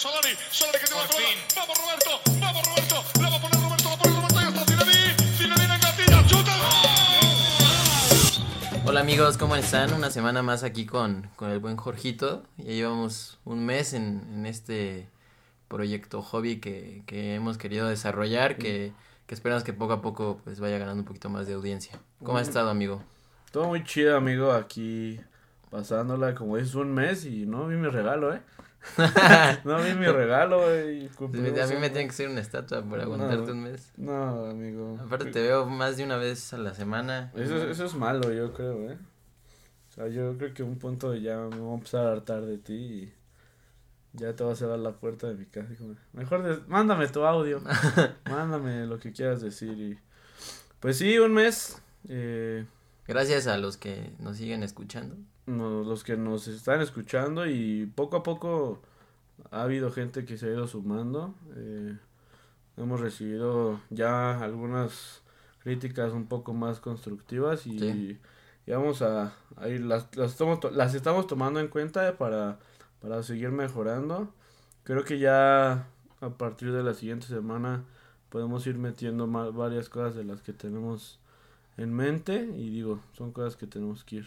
Solari. Solari que tiene la pelota. Vamos Roberto, vamos Roberto. La va a poner Roberto, la pone Roberto. Ya está Zinedine. Zinedine engatilla, chuta. Hola amigos, ¿cómo están? Una semana más aquí con, con el buen Jorgito. Ya llevamos un mes en, en este proyecto hobby que, que hemos querido desarrollar, que, que esperamos que poco a poco pues vaya ganando un poquito más de audiencia. ¿Cómo ha estado, amigo? Todo muy chido, amigo, aquí pasándola como es un mes y no vi mi regalo, ¿eh? no vi mi regalo, güey. a mí me tiene que ser una estatua por aguantarte No. un mes. No, amigo. Aparte te veo más de una vez a la semana. Eso, eso es malo, yo creo, ¿eh? O sea, yo creo que un punto ya me voy a empezar a hartar de ti y ya te vas a cerrar la puerta de mi casa. Mejor des- mándame tu audio, mándame lo que quieras decir y... Pues sí, un mes. Eh, Gracias a los que nos siguen escuchando. No- los que nos están escuchando y poco a poco ha habido gente que se ha ido sumando. eh, hemos recibido ya algunas críticas un poco más constructivas y, Sí. y vamos a, a ir, las, las, estamos, to- las estamos tomando en cuenta para, para seguir mejorando. Creo que ya a partir de la siguiente semana podemos ir metiendo ma- varias cosas de las que tenemos en mente y digo, son cosas que tenemos que ir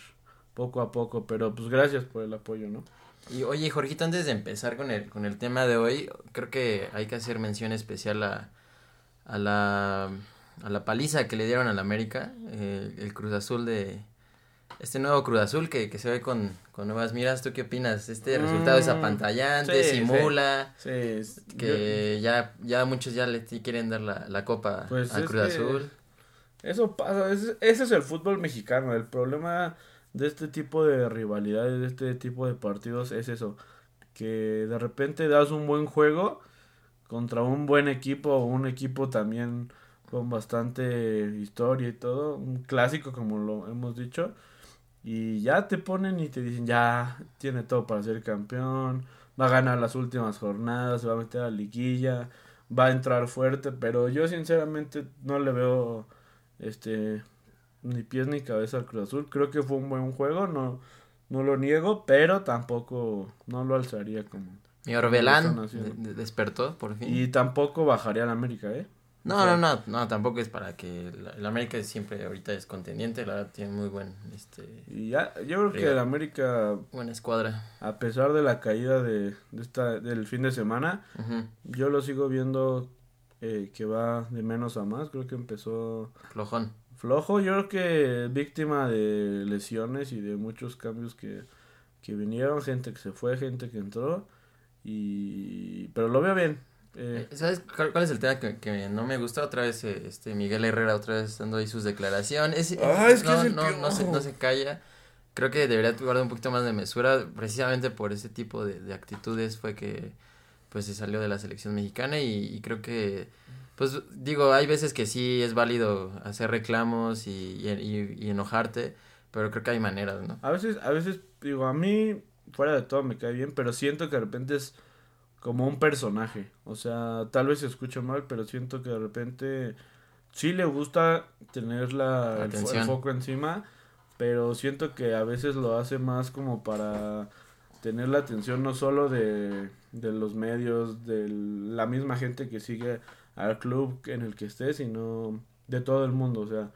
poco a poco, pero pues gracias por el apoyo, ¿no? Y oye, Jorgito, antes de empezar con el, con el tema de hoy, creo que hay que hacer mención especial a, a la a la paliza que le dieron al América, eh, el Cruz Azul de este nuevo Cruz Azul que, que se ve con, con nuevas miras. ¿Tú qué opinas? Este resultado es Mm, apantallante, sí, simula, Sí, es- que ya, ya muchos ya le quieren dar la, la copa Pues a es Cruz Azul. Eso pasa, ese, ese es el fútbol mexicano. El problema de este tipo de rivalidades, de este tipo de partidos, es eso. Que de repente das un buen juego contra un buen equipo o un equipo también con bastante historia y todo. Un clásico, como lo hemos dicho. Y ya te ponen y te dicen, ya tiene todo para ser campeón. Va a ganar las últimas jornadas, se va a meter a la liguilla, va a entrar fuerte. Pero yo sinceramente no le veo este ni pies ni cabeza al Cruz Azul. Creo que fue un buen juego, no, no lo niego, pero tampoco no lo alzaría como. Mi Orbelán despertó por fin. Y tampoco bajaría al América, ¿eh? No, O sea, no, no, no, tampoco es para que el, el América siempre ahorita es contendiente, la verdad tiene muy buen, este, Y ya, yo creo que el América, buena escuadra. a pesar de la caída de, de esta, del fin de semana, yo lo sigo viendo eh, que va de menos a más. Creo que empezó Flojón. Flojo. Yo creo que víctima de lesiones y de muchos cambios que, que vinieron, gente que se fue, gente que entró. Y pero lo veo bien. Eh, Eh, ¿Sabes cuál, cuál es el tema que, que no me gusta? Otra vez eh, este Miguel Herrera otra vez dando ahí sus declaraciones. Ah, es que no, es el no, no se, piojo. no se calla. Creo que debería guardar un poquito más de mesura. Precisamente por ese tipo de, de actitudes fue que pues se salió de la selección mexicana y, y creo que pues digo, hay veces que sí es válido hacer reclamos y, y, enojarte, pero creo que hay maneras, ¿no? a veces, a veces, digo, a mí, fuera de todo me cae bien, pero siento que de repente es como un personaje. O sea, tal vez se escucha mal, pero siento que de repente sí le gusta tener la, el, el foco encima, pero siento que a veces lo hace más como para tener la atención no solo de, de los medios, de la misma gente que sigue al club en el que esté, sino de todo el mundo. O sea,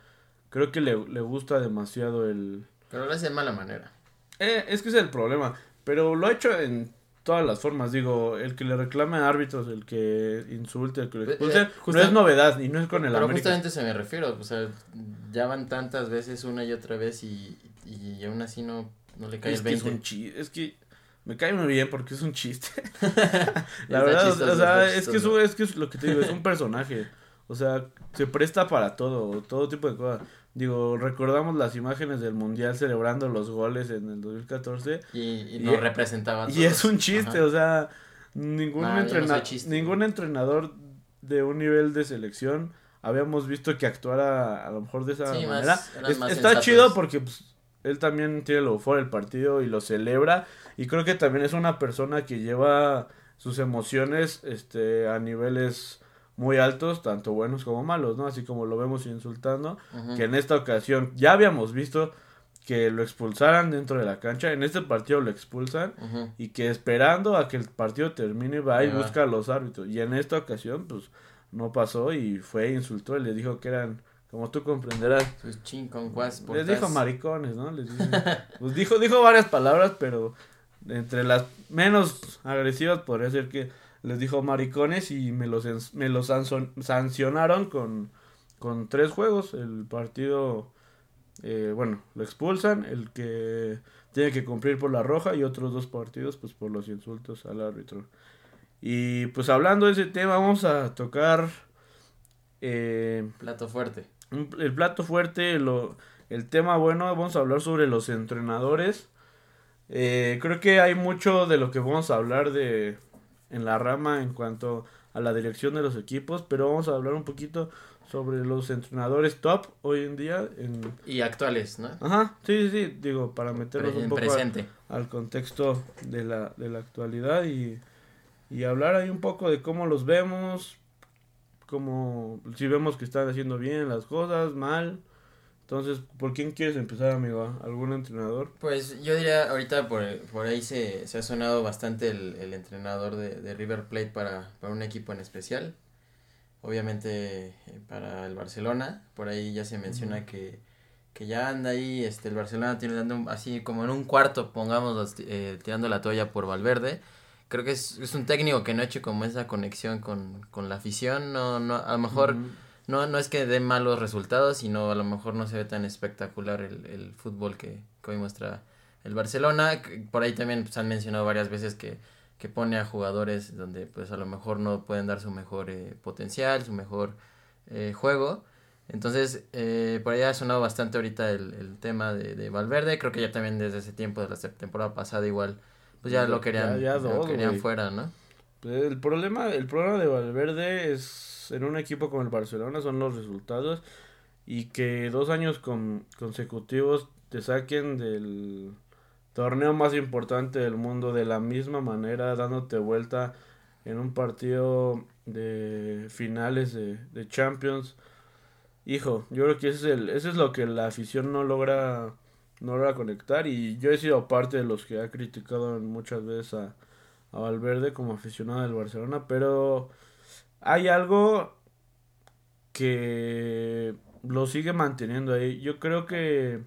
creo que le, le gusta demasiado el... Pero lo hace de mala manera. Eh, es que ese es el problema, pero lo ha hecho en todas las formas, digo, el que le reclame a árbitros, el que insulte, el que lo Eh, expulse, eh, no es novedad y no es con el Pero América. justamente se me refiero, o sea, ya van tantas veces una y otra vez y, y aún así no, no le cae Es el que es 20. un es que me cae muy bien porque es un chiste. La verdad, o- chistoso, o sea, es que, es, un- es que es lo que te digo, es un personaje. O sea, se presta para todo, todo tipo de cosas. Digo, recordamos las imágenes del Mundial celebrando los goles en el 2014 Y, y y- nos representaba Y es un chiste, Ajá. o sea, ningún, Nah, no ningún entrenador de un nivel de selección habíamos visto que actuara a lo mejor de esa Sí, manera. Es- está sensatos. chido porque pues, él también tiene lo fuera el partido y lo celebra y creo que también es una persona que lleva sus emociones este a niveles muy altos, tanto buenos como malos, ¿no? Así como lo vemos insultando, que en esta ocasión ya habíamos visto que lo expulsaran dentro de la cancha. En este partido lo expulsan y que esperando a que el partido termine va y busca a los árbitros. Y en esta ocasión, pues no pasó y fue, insultó y le dijo que eran, como tú comprenderás, Sus por les dijo maricones, ¿no? Les pues dijo, dijo varias palabras, pero entre las menos agresivas podría ser que les dijo maricones y me los, me los sancionaron con, con tres juegos. El partido, eh, bueno, lo expulsan, el que tiene que cumplir por la roja y otros dos partidos pues por los insultos al árbitro. Y pues hablando de ese tema vamos a tocar... eh, Plato fuerte. un- el plato fuerte, lo, el tema bueno, vamos a hablar sobre los entrenadores. Eh, creo que hay mucho de lo que vamos a hablar de en la rama en cuanto a la dirección de los equipos, pero vamos a hablar un poquito sobre los entrenadores top hoy en día. En... Y actuales, ¿no? Ajá, sí, sí, sí, digo, para meternos un poco a- presente. al contexto de la, de la actualidad y, y hablar ahí un poco de cómo los vemos, cómo, si vemos que están haciendo bien las cosas, mal. Entonces, ¿por quién quieres empezar, amigo? ¿Algún entrenador? Pues yo diría, ahorita por, por ahí se, se ha sonado bastante el, el entrenador de, de River Plate para, para un equipo en especial. Obviamente eh, para el Barcelona, por ahí ya se menciona que, que ya anda ahí, este, el Barcelona tiene dando así como en un cuarto, pongamos, eh, tirando la toalla por Valverde. Creo que es, es un técnico que no ha hecho como esa conexión con, con la afición, no, no, a lo mejor... No, no es que dé malos resultados, sino a lo mejor no se ve tan espectacular el, el fútbol que, que hoy muestra el Barcelona. Por ahí también pues, han mencionado varias veces que, que pone a jugadores donde pues a lo mejor no pueden dar su mejor eh, potencial, su mejor eh, juego. Entonces, eh, por ahí ha sonado bastante ahorita el, el tema de, de Valverde. Creo que ya también desde ese tiempo, de la temporada pasada igual, pues ya lo querían, ya- ya lo querían fuera, ¿no? Pues, El problema, el problema de Valverde es en un equipo como el Barcelona son los resultados y que dos años con- consecutivos te saquen del torneo más importante del mundo de la misma manera, dándote vuelta en un partido de finales de, de Champions. Hijo, yo creo que ese es, el, ese es lo que la afición no logra, no logra conectar y yo he sido parte de los que ha criticado muchas veces a, a Valverde como aficionado del Barcelona, pero hay algo que lo sigue manteniendo ahí. Yo creo que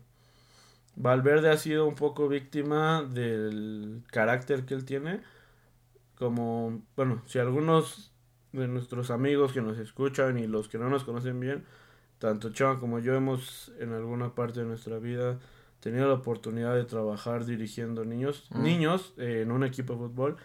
Valverde ha sido un poco víctima del carácter que él tiene. Como, bueno, si algunos de nuestros amigos que nos escuchan y los que no nos conocen bien, tanto Chava como yo hemos en alguna parte de nuestra vida tenido la oportunidad de trabajar dirigiendo niños, Mm. niños eh, en un equipo de fútbol,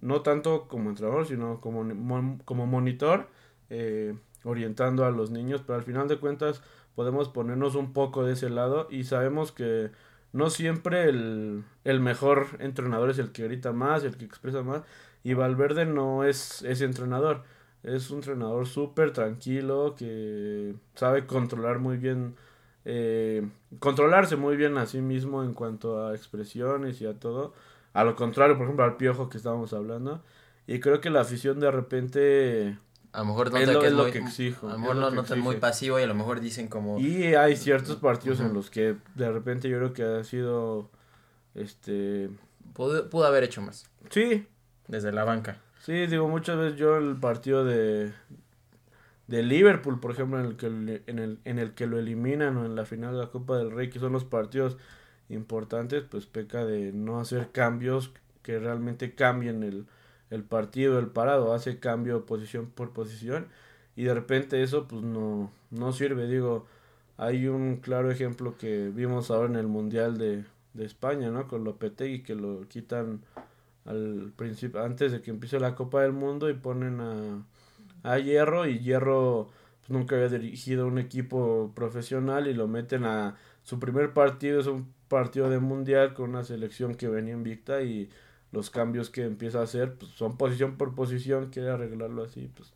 no tanto como entrenador, sino como, como monitor, eh, orientando a los niños, pero al final de cuentas podemos ponernos un poco de ese lado y sabemos que no siempre el, el mejor entrenador es el que grita más, el que expresa más, y Valverde no es ese entrenador, es un entrenador súper tranquilo que sabe controlar muy bien, eh, controlarse muy bien a sí mismo en cuanto a expresiones y a todo, a lo contrario, por ejemplo, al piojo que estábamos hablando, y creo que la afición de repente A lo mejor Es nota lo- que es es lo que exijo, A lo es mejor lo que notan muy pasivo y a lo mejor dicen como... Y hay ciertos partidos en Ujú. los que de repente yo creo que ha sido este Pudo, pudo haber hecho más. sí, Desde la banca. sí, digo muchas veces yo el partido de de Liverpool, por ejemplo, en el que en el en el que lo eliminan o en la final de la Copa del Rey, que son los partidos importantes, pues peca de no hacer cambios que realmente cambien el el partido, el parado, hace cambio posición por posición y de repente eso pues no no sirve, digo, hay un claro ejemplo que vimos ahora en el Mundial de, de España, ¿no? Con Lopetegui que lo quitan al principio antes de que empiece la Copa del Mundo y ponen a a Hierro y Hierro pues, nunca había dirigido un equipo profesional y lo meten a su primer partido es un partido de mundial con una selección que venía invicta y los cambios que empieza a hacer pues, son posición por posición quiere arreglarlo así pues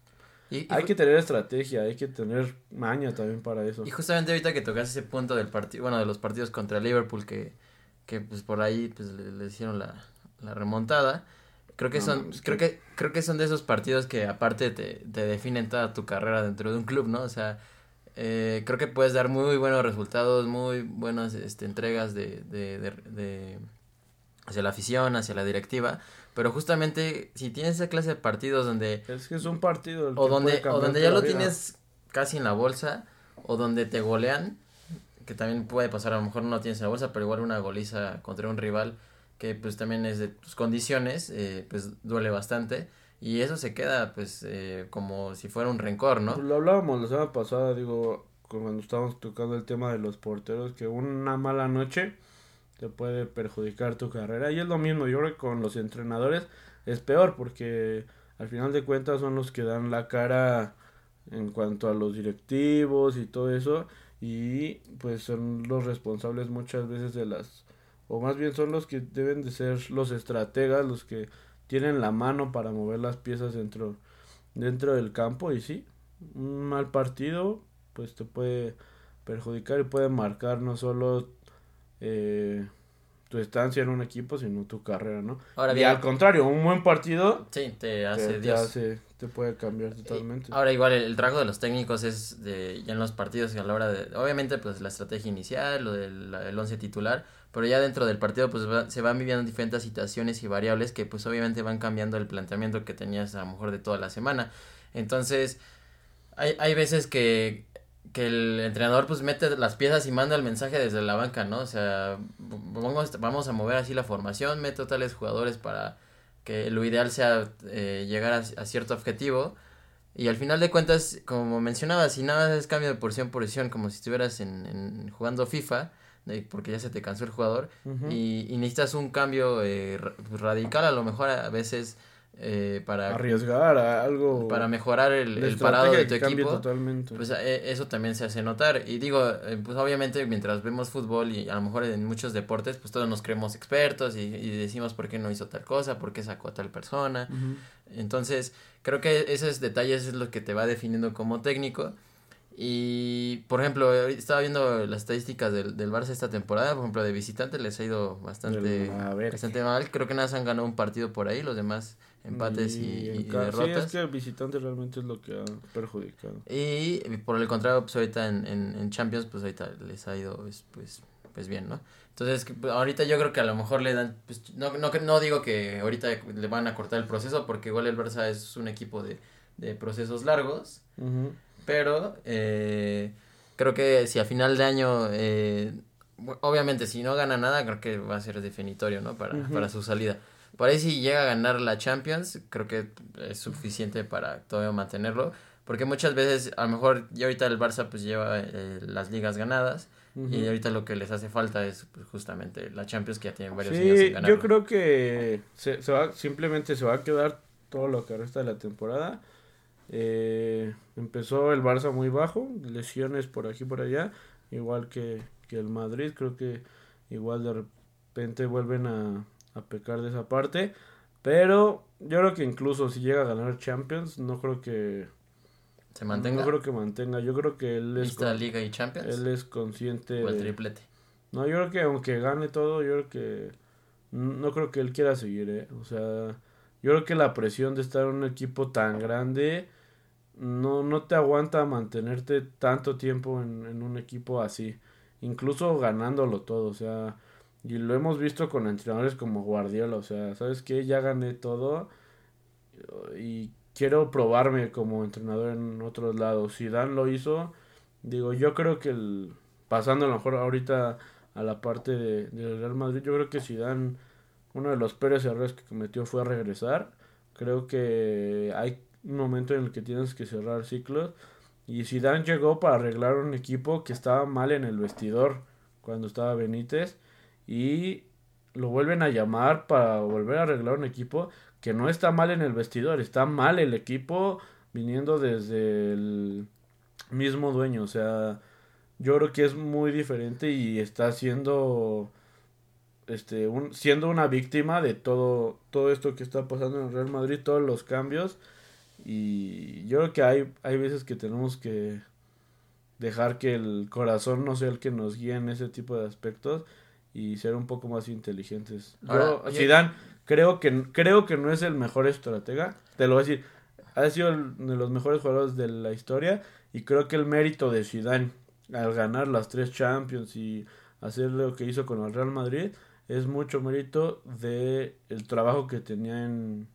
Y, y hay que tener estrategia hay que tener maña también para eso Y justamente ahorita que tocas ese punto del partido, bueno, de los partidos contra Liverpool que, que pues por ahí pues le, le hicieron la, la remontada. Creo que No, son, creo que, creo que son de esos partidos que aparte te, te definen toda tu carrera dentro de un club, ¿no? O sea, eh, creo que puedes dar muy buenos resultados, muy buenas este, entregas de, de, de, de- hacia la afición, hacia la directiva, pero justamente si tienes esa clase de partidos donde Es que es un partido. el o que donde o donde ya lo vida. tienes casi en la bolsa o donde te golean, que también puede pasar, a lo mejor no lo tienes en la bolsa, pero igual una goliza contra un rival que pues también es de tus condiciones, eh, pues duele bastante y eso se queda pues eh, como si fuera un rencor, ¿no? Lo hablábamos la semana pasada, digo, cuando estábamos tocando el tema de los porteros, que una mala noche te puede perjudicar tu carrera. Y es lo mismo, yo creo que con los entrenadores es peor, porque al final de cuentas son los que dan la cara en cuanto a los directivos y todo eso. Y pues son los responsables muchas veces de las... O más bien son los que deben de ser los estrategas, los que tienen la mano para mover las piezas dentro, dentro del campo. Y sí, un mal partido pues te puede perjudicar y puede marcar no solo eh, tu estancia en un equipo, sino tu carrera, ¿no? Ahora y bien, al contrario, un buen partido sí, te hace te hace- te puede cambiar totalmente. Ahora igual el, el trabajo de los técnicos es de ya en los partidos a la hora de obviamente pues la estrategia inicial, lo del el once titular, pero ya dentro del partido pues se van viviendo diferentes situaciones y variables que pues obviamente van cambiando el planteamiento que tenías a lo mejor de toda la semana. Entonces, hay, hay veces que, que el entrenador pues mete las piezas y manda el mensaje desde la banca, ¿no? O sea, vamos, vamos a mover así la formación, meto tales jugadores para que lo ideal sea eh, llegar a, cierto objetivo. Y al final de cuentas, como mencionaba, si nada es cambio de posición por posición, como si estuvieras en, en jugando FIFA, porque ya se te cansó el jugador, y, y necesitas un cambio eh, ra- radical, a lo mejor a veces eh, para, Arriesgar a algo. para mejorar el, el parado de tu equipo, totalmente. pues eh, eso también se hace notar. Y digo, eh, pues obviamente mientras vemos fútbol y a lo mejor en muchos deportes, pues todos nos creemos expertos y, y decimos por qué no hizo tal cosa, por qué sacó a tal persona. Entonces, creo que esos detalles es lo que te va definiendo como técnico. Y, por ejemplo, estaba viendo las estadísticas del, del Barça esta temporada. Por ejemplo, de visitante les ha ido bastante, bastante mal. Creo que nada más han ganado un partido por ahí, los demás empates y, en y ca- Sí, derrotas. es que el visitante realmente es lo que ha perjudicado. Y por el contrario, pues ahorita en, en, en Champions, pues ahorita les ha ido pues, pues, pues bien, ¿no? Entonces, pues, ahorita yo creo que a lo mejor le dan, pues no, no, no digo que ahorita le van a cortar el proceso, porque igual el Barça es un equipo de, de procesos largos, Ujú. Pero eh, creo que si a final de año, eh, obviamente si no gana nada, creo que va a ser definitorio, ¿no? Para, Ujú. para su salida. Por ahí si llega a ganar la Champions, creo que es suficiente para todavía mantenerlo. Porque muchas veces, a lo mejor ya ahorita el Barça pues lleva eh, las ligas ganadas. Ujú. Y ahorita lo que les hace falta es pues, justamente la Champions que ya tienen varios años Sí, sin ganarla. yo creo que se, se va, simplemente se va a quedar todo lo que resta de la temporada. Eh, empezó el Barça muy bajo, lesiones por aquí y por allá, igual que, que el Madrid, creo que igual de repente vuelven a, a pecar de esa parte, pero yo creo que incluso si llega a ganar Champions, no creo que Se mantenga no creo que mantenga, yo creo que él es, con- Liga y Champions él es consciente o el de- triplete. no, yo creo que aunque gane todo, yo creo que no creo que él quiera seguir, ¿eh? O sea, yo creo que la presión de estar en un equipo tan grande no, no te aguanta mantenerte tanto tiempo en, un equipo así, incluso ganándolo todo, o sea, y lo hemos visto con entrenadores como Guardiola, o sea, ¿sabes qué? Ya gané todo y quiero probarme como entrenador en otros lados. Si Dan lo hizo, digo, yo creo que el, pasando a lo mejor ahorita a la parte de, del Real Madrid, yo creo que Zidane, uno de los peores errores que cometió fue regresar. Creo que hay un momento en el que tienes que cerrar ciclos. Y Zidane llegó para arreglar un equipo que estaba mal en el vestidor cuando estaba Benítez. Y lo vuelven a llamar para volver a arreglar un equipo que no está mal en el vestidor, está mal el equipo viniendo desde el mismo dueño, o sea, yo creo que es muy diferente y está siendo este un, siendo una víctima de todo todo esto que está pasando en el Real Madrid, todos los cambios y yo creo que hay hay veces que tenemos que dejar que el corazón no sea el que nos guíe en ese tipo de aspectos y ser un poco más inteligentes. Ahora, Yo, Zidane, creo que, creo que no es el mejor estratega. Te lo voy a decir. ha sido el- de los mejores jugadores de la historia y creo que el mérito de Zidane al ganar las tres Champions y hacer lo que hizo con el Real Madrid es mucho mérito de el trabajo que tenía en,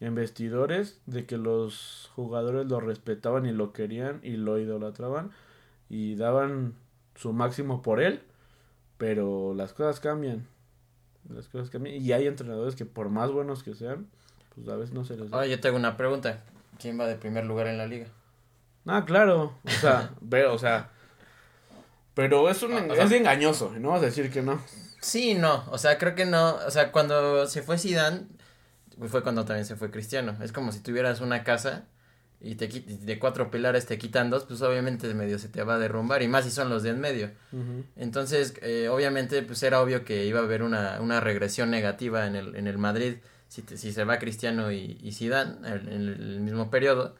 en vestidores, de que los jugadores lo respetaban y lo querían y lo idolatraban y daban su máximo por él, pero las cosas cambian. Las cosas cambian y hay entrenadores que por más buenos que sean, pues a veces no se les da. Ahora yo tengo una pregunta. ¿Quién va de primer lugar en la liga? Ah, claro. O sea, pero, o sea. Pero es, un, O sea- es engañoso, no vas a decir que no. Sí, no, o sea, creo que no, o sea, cuando se fue Zidane, fue cuando también se fue Cristiano. Es como si tuvieras una casa y te de cuatro pilares te quitan dos, pues obviamente medio se te va a derrumbar y más si son los de en medio. Entonces, eh, obviamente, pues era obvio que iba a haber una, una regresión negativa en el, en el Madrid si, te- si se va Cristiano y, y Zidane en, en el mismo periodo.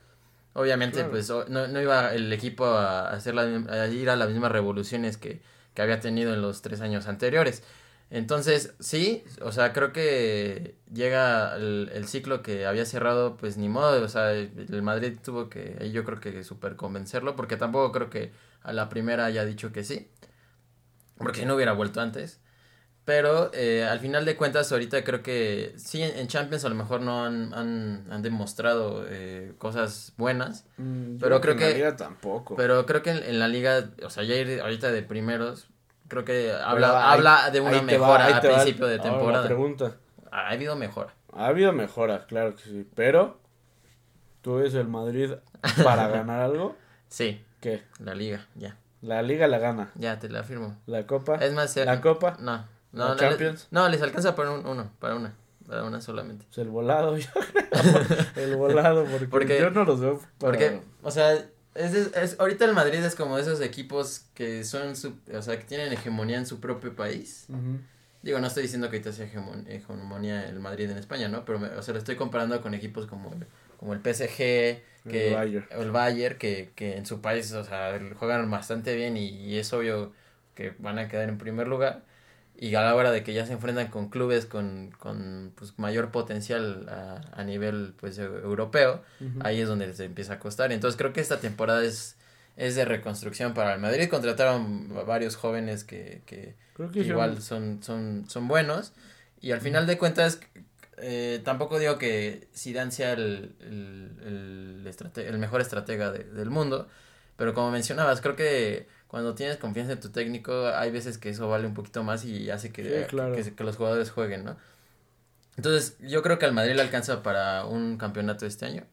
Obviamente, Claro. pues no, no iba el equipo a, hacer la, a ir a las mismas revoluciones que, que había tenido en los tres años anteriores. Entonces, sí, o sea, creo que llega el, el ciclo que había cerrado, pues ni modo, o sea, el, Madrid tuvo que, ahí yo creo que super convencerlo, porque tampoco creo que a la primera haya dicho que sí, porque si no hubiera vuelto antes. Pero eh, al final de cuentas, ahorita creo que sí, en, Champions a lo mejor no han, han, han demostrado eh, cosas buenas, Pero creo en la que- liga tampoco. pero creo que en, en la liga, o sea, ya ir ahorita de primeros, creo que habla, ahí- habla de una va, mejora ahí a va principio de temporada. pregunta. Ha habido mejora. Ha habido mejora, claro que sí. Pero, ¿tú ves el Madrid para ganar algo? Sí, ¿Qué? la liga, ya. La liga la gana. Ya te la firmo. La copa. Es más, La copa. No, no, ¿La no, Champions? no, les alcanza para un, uno, para una, para una solamente. Pues el volado, yo creo. el volado, porque, Porque- yo no los veo para... Porque, o sea, es, es, es- ahorita el Madrid es como esos equipos que son, su, o sea, que tienen hegemonía en su propio país. Digo, no estoy diciendo que ahorita sea hegemon- hegemonía el Madrid en España, ¿no? Pero, me- o sea, lo estoy comparando con equipos como el, como el PSG, que, El Bayern. o el Bayern, que, que en su país, o sea, juegan bastante bien y, y es obvio que van a quedar en primer lugar. Y a la hora de que ya se enfrentan con clubes con, con pues, mayor potencial a, a nivel pues, europeo, Ujú. ahí es donde les empieza a costar. Entonces creo que esta temporada es, es de reconstrucción para el Madrid. Contrataron a varios jóvenes que, que, Creo que que igual son, son, son buenos. Y al final de cuentas, eh, tampoco digo que Zidane sea el, el, el, el mejor estratega de- del mundo. Pero como mencionabas, creo que cuando tienes confianza en tu técnico, hay veces que eso vale un poquito más y hace que, Sí, claro. que, que los jugadores jueguen, ¿no? Entonces, yo creo que al Madrid le alcanza para un campeonato este año.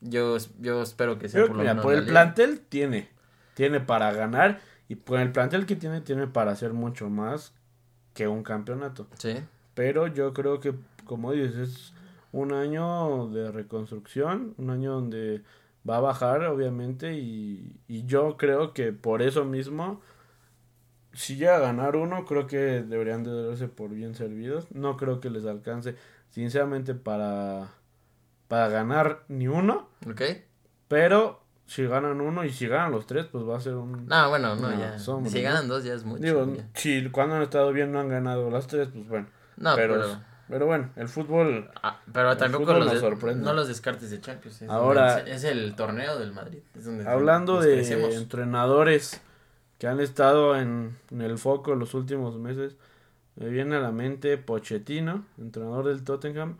Yo, yo espero que sea por lo mira, menos por el liga. plantel tiene. Tiene para ganar. Y por el plantel que tiene, tiene para hacer mucho más que un campeonato. Sí. Pero yo creo que, como dices, es un año de reconstrucción. Un año donde va a bajar, obviamente. Y, y yo creo que por eso mismo, si llega a ganar uno, creo que deberían de darse por bien servidos. No creo que les alcance, sinceramente, para, para ganar ni uno. ¿Ok? Pero si ganan uno y si ganan los tres, pues va a ser un... No, bueno, no, ya. si ganan dos ya es mucho. Digo, ya. si cuando han estado bien no han ganado las tres, pues bueno. No, pero, pero... pero, bueno, el fútbol... Ah, pero El tampoco fútbol los nos de- sorprende. no los descartes de Champions. Es Ahora- es, el torneo del Madrid. es donde Hablando de crecemos. entrenadores que han estado en, en el foco los últimos meses, me viene a la mente Pochettino, entrenador del Tottenham.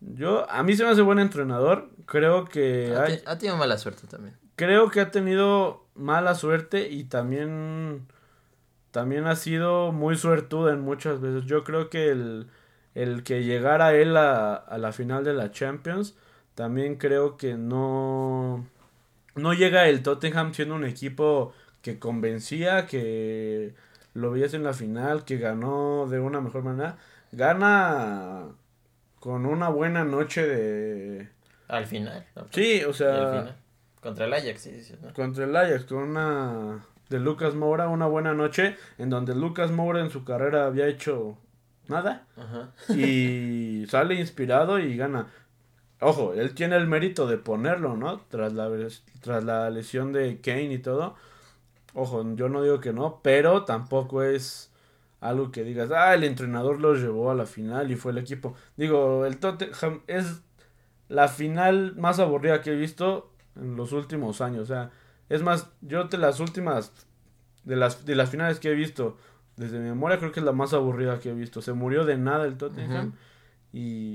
Yo, a mí se me hace buen entrenador. Creo que Ha, hay, ha tenido mala suerte también. creo que ha tenido mala suerte y también también ha sido muy suertuda en muchas veces. Yo creo que el, el que llegara él a, a la final de la Champions, también creo que no, no llega el Tottenham siendo un equipo que convencía, que lo veías en la final, que ganó de una mejor manera. Gana con una buena noche de... Al final. ¿no? Sí, o sea... Contra el Ajax, sí, sí, ¿no? contra el Ajax con una de Lucas Moura, una buena noche en donde Lucas Moura en su carrera había hecho nada Ajá. y sale inspirado y gana. Ojo, él tiene el mérito de ponerlo, ¿no? Tras la tras la lesión de Kane y todo. Ojo, yo no digo que no, pero tampoco es algo que digas, ah, el entrenador los llevó a la final y fue el equipo. Digo, el Tottenham es la final más aburrida que he visto en los últimos años. O sea, es más, yo de las últimas, de las, de las finales que he visto, desde mi memoria creo que es la más aburrida que he visto. Se murió de nada el Tottenham. Y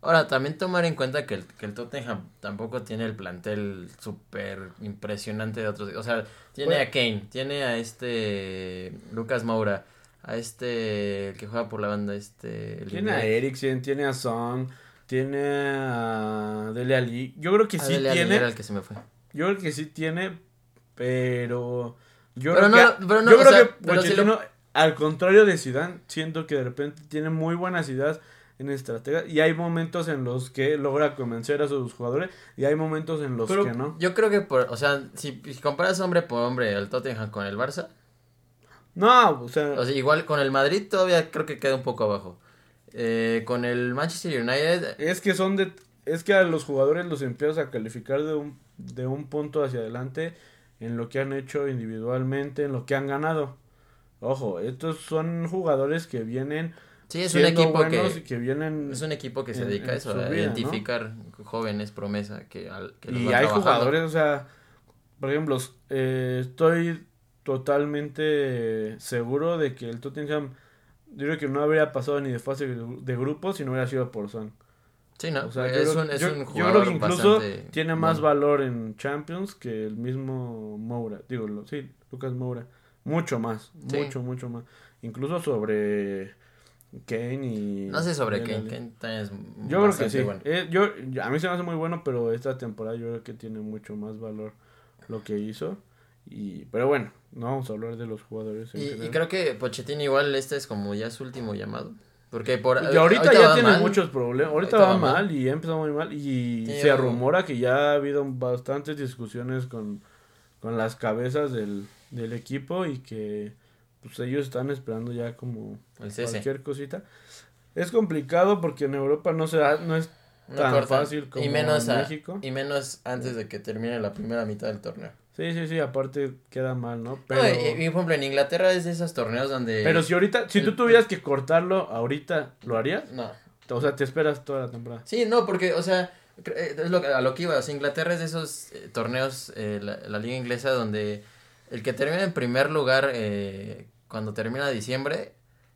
Ahora, también tomar en cuenta que el, que el Tottenham tampoco tiene el plantel súper impresionante de otros. O sea, tiene Bueno. a Kane, tiene a este Lucas Moura, a este el que juega por la banda, este... el tiene a. Eriksen, tiene a Son, tiene a Dele Alli. Yo creo que A sí Dele tiene. era el que se me fue. Yo creo que sí tiene, pero yo Pero creo no, que, pero no, yo creo sea, que si lo- al contrario de Zidane, siento que de repente tiene muy buenas ideas en estratega y hay momentos en los que logra convencer a sus jugadores y hay momentos en los Pero que no. yo creo que, por, o sea, si, si comparas hombre por hombre el Tottenham con el Barça, No, o sea, o sea, igual con el Madrid todavía creo que queda un poco abajo. Eh, con el Manchester United, es que son de es que a los jugadores los empiezas a calificar de un de un punto hacia adelante en lo que han hecho individualmente, en lo que han ganado. Ojo, estos son jugadores que vienen sí, es un equipo que... vienen Es un equipo que se en- dedica a eso, a vida, identificar jóvenes promesa que, al- que los Y hay trabajando. jugadores, o sea, por ejemplo, eh, estoy totalmente seguro de que el Tottenham, yo creo que no habría pasado ni de fase de grupos si no hubiera sido por Son. Sí, no, O sea, es, creo- un, es yo- un yo jugador creo que incluso tiene más bueno. valor en Champions que el mismo Moura. Digo, lo- sí, Lucas Moura. Mucho más, Sí. mucho, mucho más. Incluso sobre Kane y... No sé sobre Kane. Kane también es Yo creo que sí. bueno. Eh, yo, a mí se me hace muy bueno, pero esta temporada yo creo que tiene mucho más valor lo que hizo. Y, pero bueno, no vamos a hablar de los jugadores. en Y, creo que Pochettino igual este es como ya su último llamado. Porque por Y ahorita, ya tiene mal. muchos problemas. Ahorita, Ahorita va va mal, y ha empezado muy mal. Y Sí, se rumora que ya ha habido bastantes discusiones con, con las cabezas del, del equipo y que pues ellos están esperando ya como cualquier cosita. Es complicado porque en Europa no se da, no es No tan cortan. fácil como y menos en a- México. Y menos antes de que termine la primera mitad del torneo. Sí, sí, sí, aparte queda mal, ¿no? Pero, No, y, y, por ejemplo, en Inglaterra es de esos torneos donde... pero si ahorita, si tú tuvieras que cortarlo ahorita, ¿lo harías? No. O sea, te esperas toda la temporada. Sí, no, porque, o sea, eh, es lo que, a lo que iba. O sea, Inglaterra es de esos eh, torneos, eh, la, la liga inglesa, donde el que termina en primer lugar eh, cuando termina diciembre,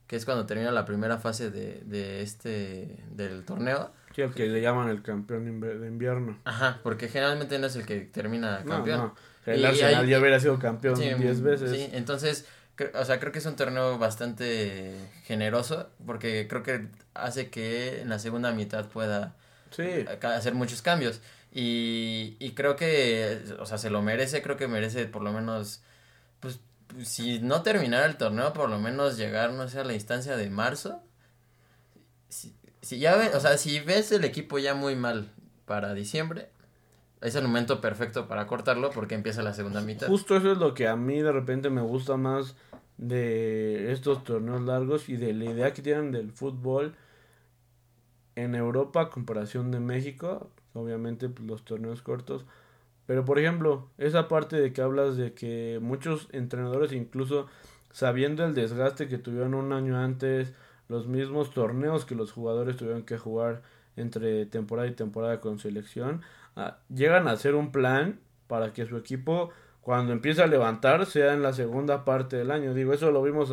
que es cuando termina la primera fase de, de este, del torneo. Sí, el que le llaman el campeón de invierno. Ajá, porque generalmente no es el que termina No, campeón. no. El Y Arsenal hay- ya hubiera sido campeón Sí, 10 mm, veces. Sí, entonces, o sea, creo que es un torneo bastante generoso, porque creo que hace que en la segunda mitad pueda Sí. hacer muchos cambios. Y, y creo que, o sea, se lo merece, creo que merece por lo menos, pues, si no terminar el torneo, por lo menos llegar, no sé, a la instancia de marzo. Si, si ya ve, o sea, si ves el equipo ya muy mal para diciembre, es el momento perfecto para cortarlo porque empieza la segunda mitad. Justo eso es lo que a mí de repente me gusta más de estos torneos largos y de la idea que tienen del fútbol en Europa comparación de México. Obviamente pues, los torneos cortos. Pero por ejemplo, esa parte de que hablas de que muchos entrenadores incluso sabiendo el desgaste que tuvieron un año antes, los mismos torneos que los jugadores tuvieron que jugar entre temporada y temporada con selección, ah, llegan a hacer un plan para que su equipo cuando empiece a levantar sea en la segunda parte del año. Digo, eso lo vimos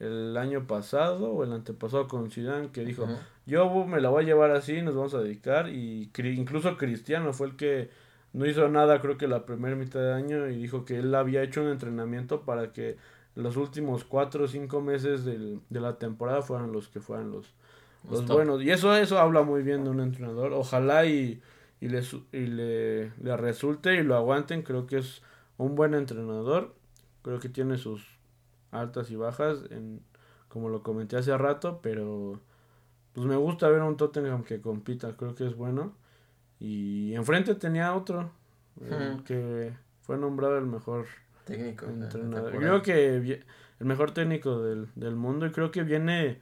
el año pasado o el antepasado con Zidane que dijo, yo me la voy a llevar así, nos vamos a dedicar y incluso Cristiano fue el que no hizo nada creo que la primera mitad de año y dijo que él había hecho un entrenamiento para que los últimos cuatro o cinco meses del- de la temporada fueran los que fueran los, los buenos. Y eso, eso habla muy bien de un entrenador. Ojalá y, y, le, y le, le resulte y lo aguanten. Creo que es un buen entrenador. Creo que tiene sus altas y bajas, en, como lo comenté hace rato, pero pues me gusta ver a un Tottenham que compita. Creo que es bueno. Y enfrente tenía otro, eh, que fue nombrado el mejor Técnico. entrenador. Creo que el mejor técnico del, del mundo y creo que viene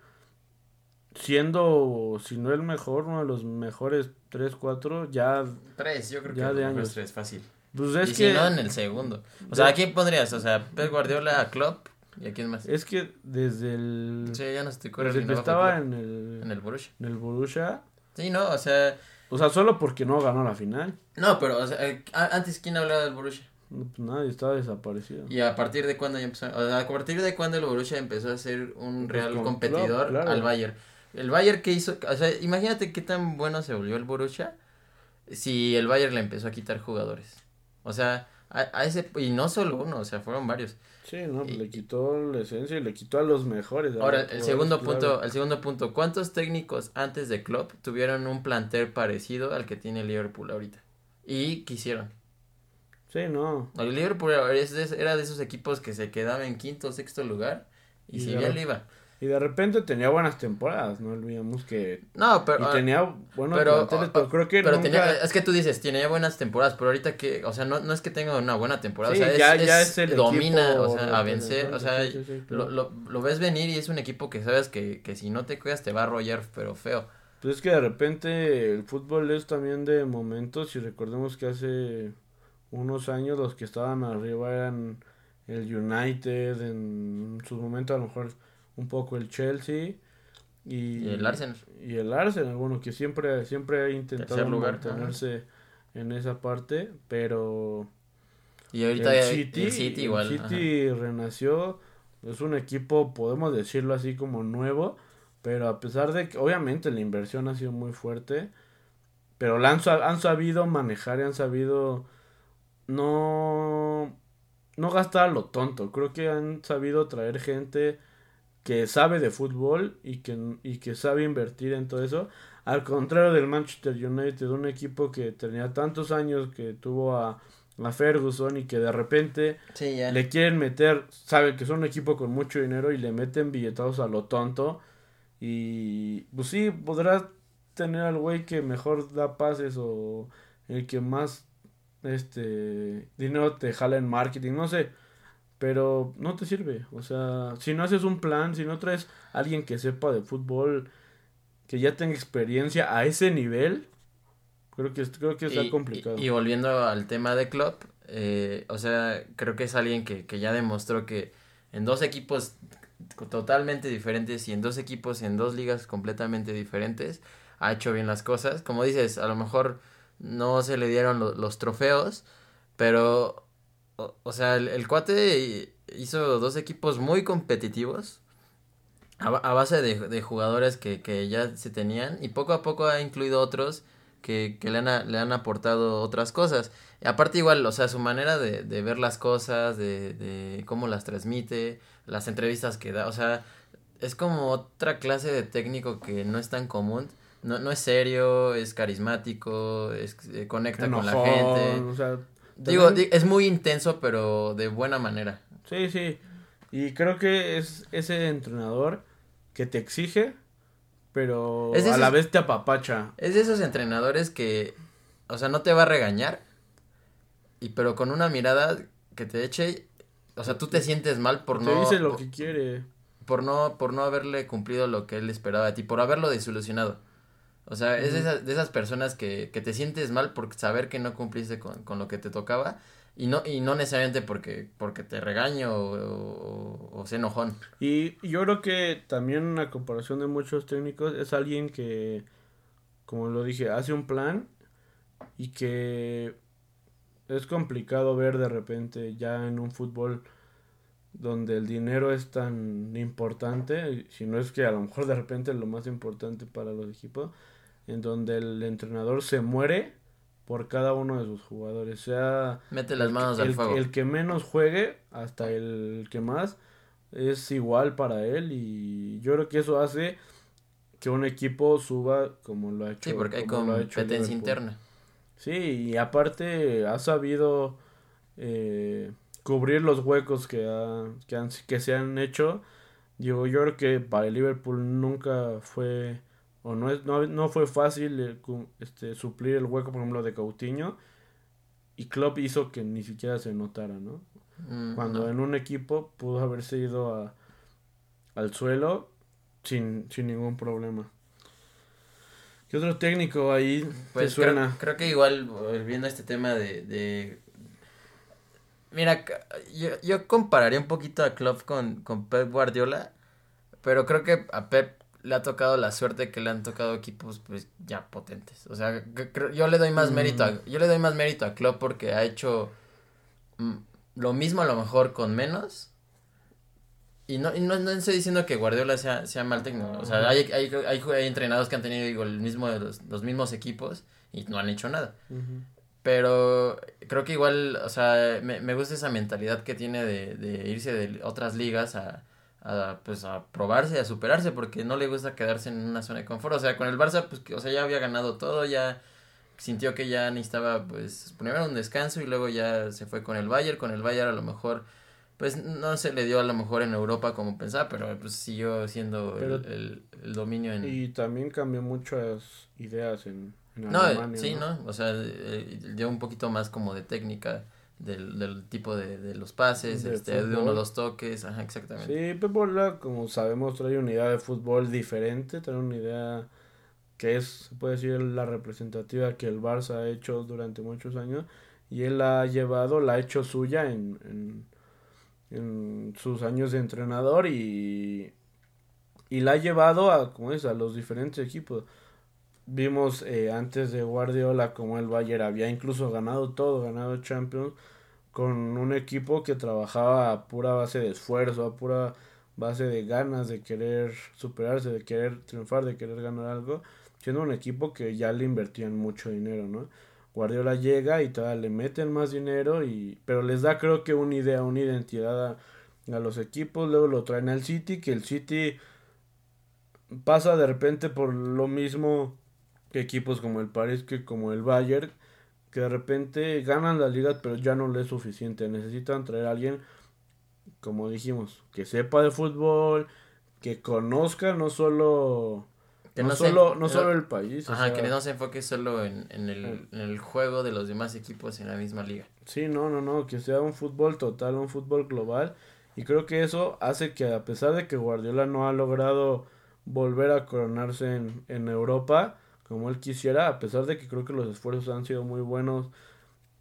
siendo, si no el mejor, uno de los mejores 3, 4, ya, Tres, yo creo Ya que de años. tres, fácil. pues es y que, si no, en el segundo. O sea, ¿a quién pondrías? O sea, Pep Guardiola, Klopp y a quién más. es que desde el, Sí, ya no estoy desde que estaba en el, en el Borussia. en el Borussia, Sí, no, o sea, O sea, solo porque no ganó la final. No, pero o sea, eh, antes, ¿quién hablaba del Borussia? No, pues nadie estaba desaparecido. ¿Y a partir de cuándo ya empezó? O sea, a partir de cuándo el Borussia empezó a ser un Pues real competidor claro. al Bayern? El Bayern que hizo, o sea, imagínate qué tan bueno se volvió el Borussia si el Bayern le empezó a quitar jugadores. O sea, a, a ese, y no solo uno, o sea, fueron varios. Sí, no, Y- le quitó la esencia y le quitó a los mejores. Ahora, el segundo punto, el segundo punto, ¿cuántos técnicos antes de Klopp tuvieron un plantel parecido al que tiene Liverpool ahorita? Y quisieron. Sí, no. El Liverpool era de esos equipos que se quedaba en quinto o sexto lugar y, Y si bien le iba. Y de repente tenía buenas temporadas, no olvidemos que... No, pero... y ah, tenía buenos pero, planteles, ah, pero creo que pero nunca... tenía, es que tú dices, tiene ya buenas temporadas, pero ahorita que, o sea, no, no es que tenga una buena temporada, Sí, o sea, ya- es, ya es- el domina, equipo o sea, a vencer, o sea, sí, sí, sí, lo, claro. lo, lo ves venir y es un equipo que sabes que, que si no te cuidas te va a arrollar, pero feo. Pues es que de repente el fútbol es también de momentos y recordemos que hace unos años los que estaban arriba eran el United, en sus momentos a lo mejor un poco el Chelsea y, Y el Arsenal. Y el Arsenal, bueno, que siempre, siempre ha intentado lugar, mantenerse en esa parte, pero Y ahorita el el City, City, el igual. City renació, es un equipo, podemos decirlo así como nuevo, pero a pesar de que obviamente la inversión ha sido muy fuerte, pero la han, sa- han sabido manejar y han sabido no, no gastar a lo tonto, creo que han sabido traer gente que sabe de fútbol y que, y que sabe invertir en todo eso. Al contrario del Manchester United, un equipo que tenía tantos años que tuvo a, a Ferguson y que de repente Sí, le quieren meter, sabe que son un equipo con mucho dinero y le meten billetados a lo tonto. Y pues sí, podrás tener al güey que mejor da pases o el que más este dinero te jala en marketing, no sé. Pero no te sirve. O sea, si no haces un plan, si no traes a alguien que sepa de fútbol, que ya tenga experiencia a ese nivel, creo que, creo que está Y- complicado. Y, y volviendo al tema de Klopp, eh, o sea, creo que es alguien que, que ya demostró que en dos equipos totalmente diferentes y en dos equipos en dos ligas completamente diferentes ha hecho bien las cosas. Como dices, a lo mejor no se le dieron lo- los trofeos, pero, o, o sea, el, el cuate hizo dos equipos muy competitivos. A, a base de, de jugadores que, que ya se tenían y poco a poco ha incluido otros que, que le, han, le han aportado otras cosas. Y aparte igual, o sea, su manera de, de ver las cosas, de, de cómo las transmite, las entrevistas que da, o sea, es como otra clase de técnico que no es tan común. No, no es serio, es carismático, es, eh, conecta con la gente. o sea, Digo, es muy intenso, pero de buena manera. Sí, sí. Y creo que es ese entrenador que te exige, pero Es a la vez te apapacha. Es de esos entrenadores que, o sea, no te va a regañar, y pero con una mirada que te eche, o sea, tú te sientes mal por te no, dice lo por, que quiere. por no, por no haberle cumplido lo que él esperaba de ti, por haberlo desilusionado. O sea, es de esas, de esas personas que, que te sientes mal por saber que no cumpliste con, con lo que te tocaba, y no, y no necesariamente porque, porque te regaño o, o, o sea enojón. Y y yo creo que también una comparación de muchos técnicos es alguien que, como lo dije, hace un plan y que es complicado ver de repente ya en un fútbol donde el dinero es tan importante, si no es que a lo mejor de repente es lo más importante para los equipos, en donde el entrenador se muere por cada uno de sus jugadores, sea Mete las el manos que- al el, fuego. el que menos juegue hasta el que más es igual para él y yo creo que eso hace que un equipo suba como lo ha hecho Sí, porque hay como lo ha hecho competencia Liverpool. interna. Sí, y aparte ha sabido eh, cubrir los huecos que, ha- que, han, que se han hecho. Digo, yo creo que para el Liverpool nunca fue, o no, es, no, no fue fácil eh, este, suplir el hueco, por ejemplo, de Coutinho. Y Klopp hizo que ni siquiera se notara, ¿no? Mm, Cuando no. en un equipo pudo haberse ido a, al suelo sin, sin ningún problema. ¿Qué otro técnico ahí te Pues suena? creo que igual, volviendo a este tema de... de... Mira, yo, yo compararía un poquito a Klopp con, con Pep Guardiola, pero creo que a Pep le ha tocado la suerte que le han tocado equipos pues ya potentes. O sea, yo le doy más Mm. mérito a, yo le doy más mérito a Klopp porque ha hecho mm, lo mismo a lo mejor con menos. Y no, y no, no estoy diciendo que Guardiola sea, sea mal técnico. O sea, hay, hay, hay, hay entrenados que han tenido digo, el mismo, los, los mismos equipos y no han hecho nada. Pero creo que igual, o sea, me, me gusta esa mentalidad que tiene de, de irse de otras ligas a, a, pues, a probarse, a superarse, porque no le gusta quedarse en una zona de confort. O sea, con el Barça, pues, o sea, ya había ganado todo, ya sintió que ya necesitaba, pues, primero un descanso y luego ya se fue con el Bayern. Con el Bayern a lo mejor, pues, no se le dio a lo mejor en Europa como pensaba, pero pues siguió siendo Pero- el, el, el dominio en... Y también cambió muchas ideas en, en No, eh, Alemania. sí, ¿no? O sea, eh, dio un poquito más como de técnica del, del tipo de, de los pases, De este, de uno dos toques, ajá, exactamente. Sí, Pep Guardiola, como sabemos, trae una idea de fútbol diferente, trae una idea que es, se puede decir, la representativa que el Barça ha hecho durante muchos años y él la ha llevado, la ha hecho suya en, en, en sus años de entrenador y, y la ha llevado a, como es, a los diferentes equipos. Vimos eh, antes de Guardiola como el Bayern había incluso ganado todo, ganado Champions con un equipo que trabajaba a pura base de esfuerzo, a pura base de ganas de querer superarse, de querer triunfar, de querer ganar algo, siendo un equipo que ya le invertían mucho dinero, ¿no? Guardiola llega y todavía le meten más dinero y pero les da creo que una idea, una identidad a, a los equipos, luego lo traen al City, que el City pasa de repente por lo mismo que equipos como el París que como el Bayern que de repente ganan la liga pero ya no les es suficiente necesitan traer a alguien como dijimos que sepa de fútbol que conozca no solo Que no, solo no no- solo el país o Ajá, sea, que no se enfoque solo en, en, el, en el juego de los demás equipos en la misma liga. Sí, no, no, no, que sea un fútbol total, un fútbol global. Y creo que eso hace que a pesar de que Guardiola no ha logrado volver a coronarse en, en Europa como él quisiera, a pesar de que creo que los esfuerzos han sido muy buenos,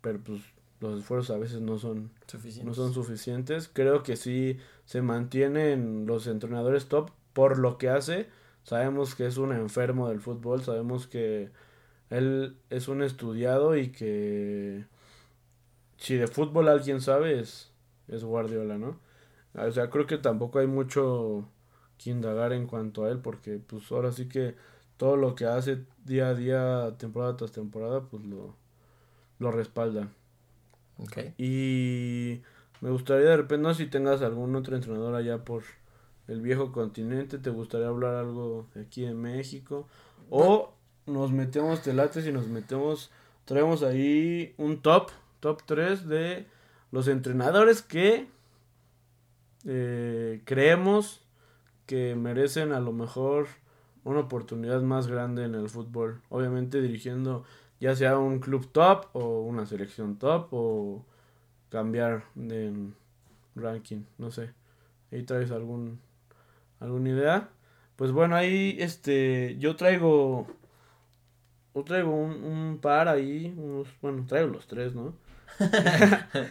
pero pues los esfuerzos a veces no son, Suficiente. no son suficientes, creo que sí se mantienen los entrenadores top por lo que hace. Sabemos que es un enfermo del fútbol, sabemos que él es un estudiado y que si de fútbol alguien sabe es, es Guardiola, ¿no? O sea, creo que tampoco hay mucho que indagar en cuanto a él porque pues ahora sí que todo lo que hace día a día, temporada tras temporada, pues lo, lo respalda. Ok. Y me gustaría de repente, no si tengas algún otro entrenador allá por el viejo continente, te gustaría hablar algo de aquí de México. O nos metemos telates y nos metemos, traemos ahí un top, top 3 de los entrenadores que eh, creemos que merecen a lo mejor una oportunidad más grande en el fútbol. Obviamente dirigiendo ya sea un club top o una selección top o cambiar de ranking, no sé. Ahí traes algún alguna idea. Pues bueno, ahí este yo traigo yo traigo un, un par ahí, unos, bueno, traigo los tres, ¿no?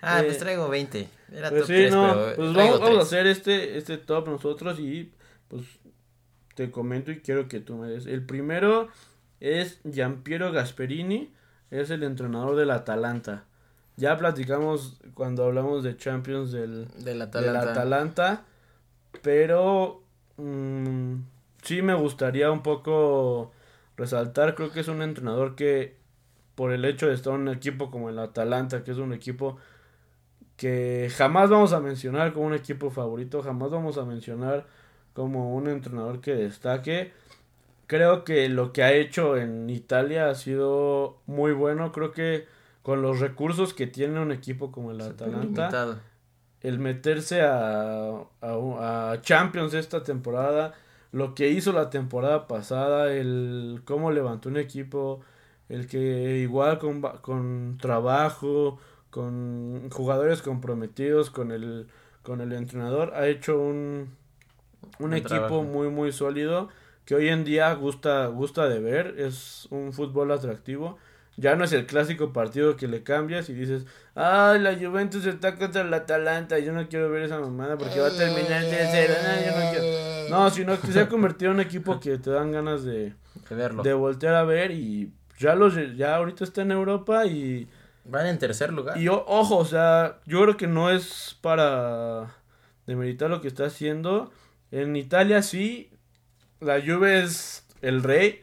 Ah, Eh, pues traigo 20. Era Pues top sí, 3, no, pero pues vamos, vamos a hacer este, este top nosotros y pues te comento y quiero que tú me des. El primero es Giampiero Gasperini, es el entrenador del Atalanta. Ya platicamos cuando hablamos de Champions del, Del del Atalanta. Atalanta, pero mm, sí me gustaría un poco resaltar, creo que es un entrenador que por el hecho de estar en un equipo como el Atalanta, que es un equipo que jamás vamos a mencionar como un equipo favorito, jamás vamos a mencionar como un entrenador que destaque. Creo que lo que ha hecho en Italia ha sido muy bueno, creo que con los recursos que tiene un equipo como el Atalanta el meterse a, a, a Champions esta temporada, lo que hizo la temporada pasada, el cómo levantó un equipo, el que igual con, con trabajo, con jugadores comprometidos, con el, con el entrenador, ha hecho un, un equipo trabajo. muy muy sólido que hoy en día gusta, gusta de ver, es un fútbol atractivo Ya no es el clásico partido que le cambias y dices, ah, la Juventus está contra el Atalanta, yo no quiero ver esa mamada porque va a terminar de cero. No, yo no quiero. No, sino que se ha convertido en un equipo que te dan ganas de, De verlo. de voltear a ver y ya los ya ahorita está en Europa y Van en tercer lugar. y o- ojo, o sea, yo creo que no es para demeritar lo que está haciendo. En Italia sí, la Juve es el rey,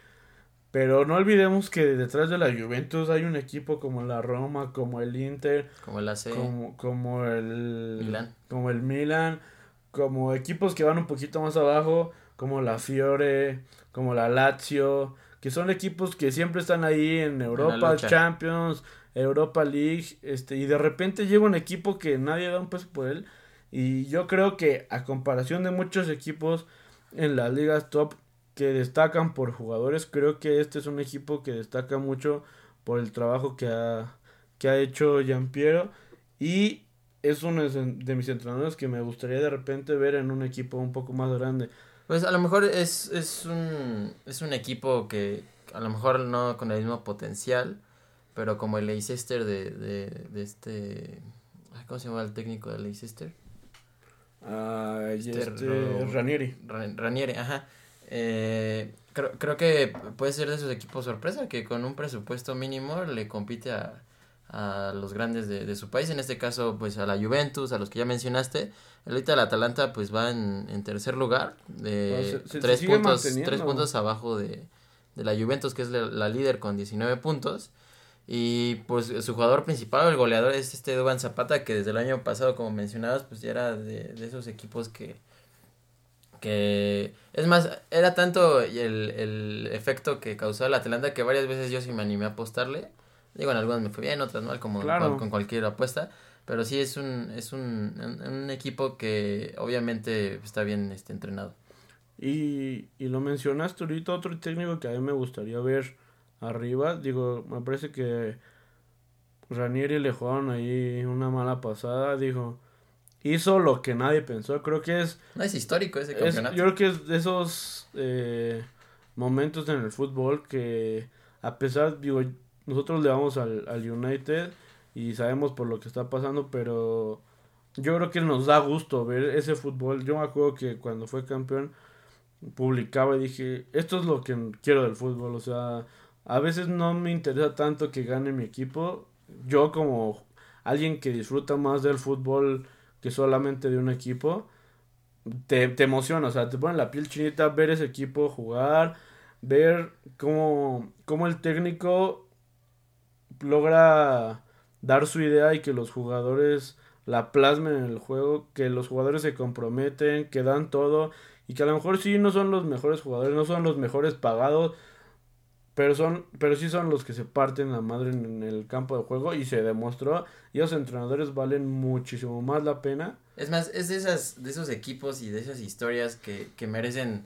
pero no olvidemos que detrás de la Juventus hay un equipo como la Roma, como el Inter, Como el AC. como, como el Milan. como el Milan, como equipos que van un poquito más abajo, como la Fiore, como la Lazio, que son equipos que siempre están ahí en Europa. Champions, Europa League, este y de repente llega un equipo que nadie da un peso por él y yo creo que a comparación de muchos equipos en las ligas top que destacan por jugadores, creo que este es un equipo que destaca mucho por el trabajo que ha, que ha hecho Giampiero y es uno de mis entrenadores que me gustaría de repente ver en un equipo un poco más grande. Pues a lo mejor es, es un es un equipo que a lo mejor no con el mismo potencial, pero como el Leicester de, de, de este ¿cómo se llama el técnico de Leicester? Ah, y Este este, Ranieri. Ra- Ranieri, ajá. Eh, creo, creo que puede ser de esos equipos sorpresa que con un presupuesto mínimo le compite a, a los grandes de, de su país, en este caso pues a la Juventus, a los que ya mencionaste. Ahorita el Atalanta pues va en, en tercer lugar, de se- se tres, puntos, tres puntos abajo de, de la Juventus que es la, la líder con 19 puntos. Y pues su jugador principal, el goleador, es este Duban Zapata, que desde el año pasado, como mencionabas, pues ya era de, de esos equipos que, que es más, era tanto el, el efecto que causó el Atlanta que varias veces yo sí me animé a apostarle. Digo, en algunas me fue bien, otras mal, como Claro. con, con cualquier apuesta. Pero sí es un, es un, un, un equipo que obviamente está bien este, entrenado. Y, y lo mencionaste ahorita, otro técnico que a mí me gustaría ver arriba. Digo, me parece que Ranieri le jugaron ahí una mala pasada. Dijo, hizo lo que nadie pensó. Creo que es, No es histórico ese es- campeonato. yo creo que es de esos eh, momentos en el fútbol que a pesar, digo, nosotros le vamos al, al United y sabemos por lo que está pasando, pero yo creo que nos da gusto ver ese fútbol. Yo me acuerdo que cuando fue campeón publicaba y dije, esto es lo que quiero del fútbol, o sea, a veces no me interesa tanto que gane mi equipo. Yo como alguien que disfruta más del fútbol que solamente de un equipo, te, te emociona, o sea, te pone la piel chinita ver ese equipo jugar, ver cómo, cómo el técnico logra dar su idea y que los jugadores la plasmen en el juego, que los jugadores se comprometen, que dan todo y que a lo mejor sí no son los mejores jugadores, no son los mejores pagados, pero son pero sí son los que se parten la madre en el campo de juego y se demostró y los entrenadores valen muchísimo más la pena. Es más, es de, esas, de esos equipos y de esas historias que, que merecen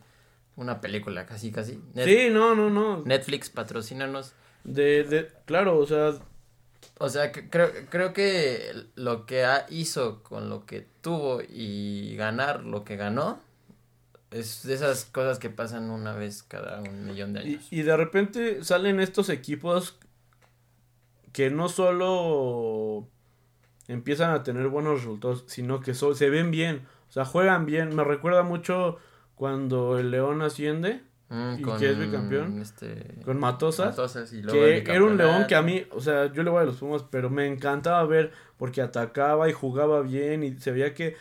una película, casi, casi. Net- Sí, no, no, no. Netflix, patrocínanos. De, de, claro, o sea, O sea, que- creo, creo que lo que hizo con lo que tuvo y ganar lo que ganó es de esas cosas que pasan una vez cada un millón de años. y de repente salen estos equipos que no solo empiezan a tener buenos resultados, sino que so- se ven bien, o sea, juegan bien. Me recuerda mucho cuando el León asciende Mm, ¿y que es bicampeón? Este, con Matosas. Matosas y luego el Que era un león que a mí, o sea, yo le voy a los Pumas, pero me encantaba ver porque atacaba y jugaba bien y se veía que